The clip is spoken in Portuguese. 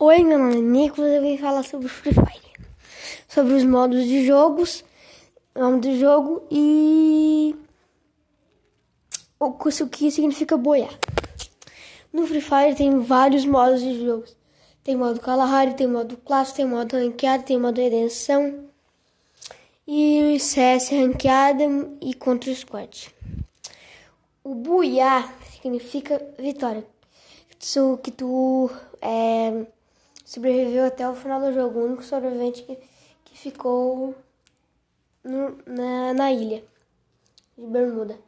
Oi, meu nome é Nicolas, eu vim falar sobre Free Fire. Sobre os modos de jogos, nome do jogo e o que significa boiar. No Free Fire tem vários modos de jogos. Tem modo Kalahari, tem modo clássico, tem modo ranqueado, tem modo redenção. E CS ranqueada e contra squad. O buiar significa vitória. Isso que tu é, sobreviveu até o final do jogo, o único sobrevivente que, que ficou no, na, na ilha de Bermuda.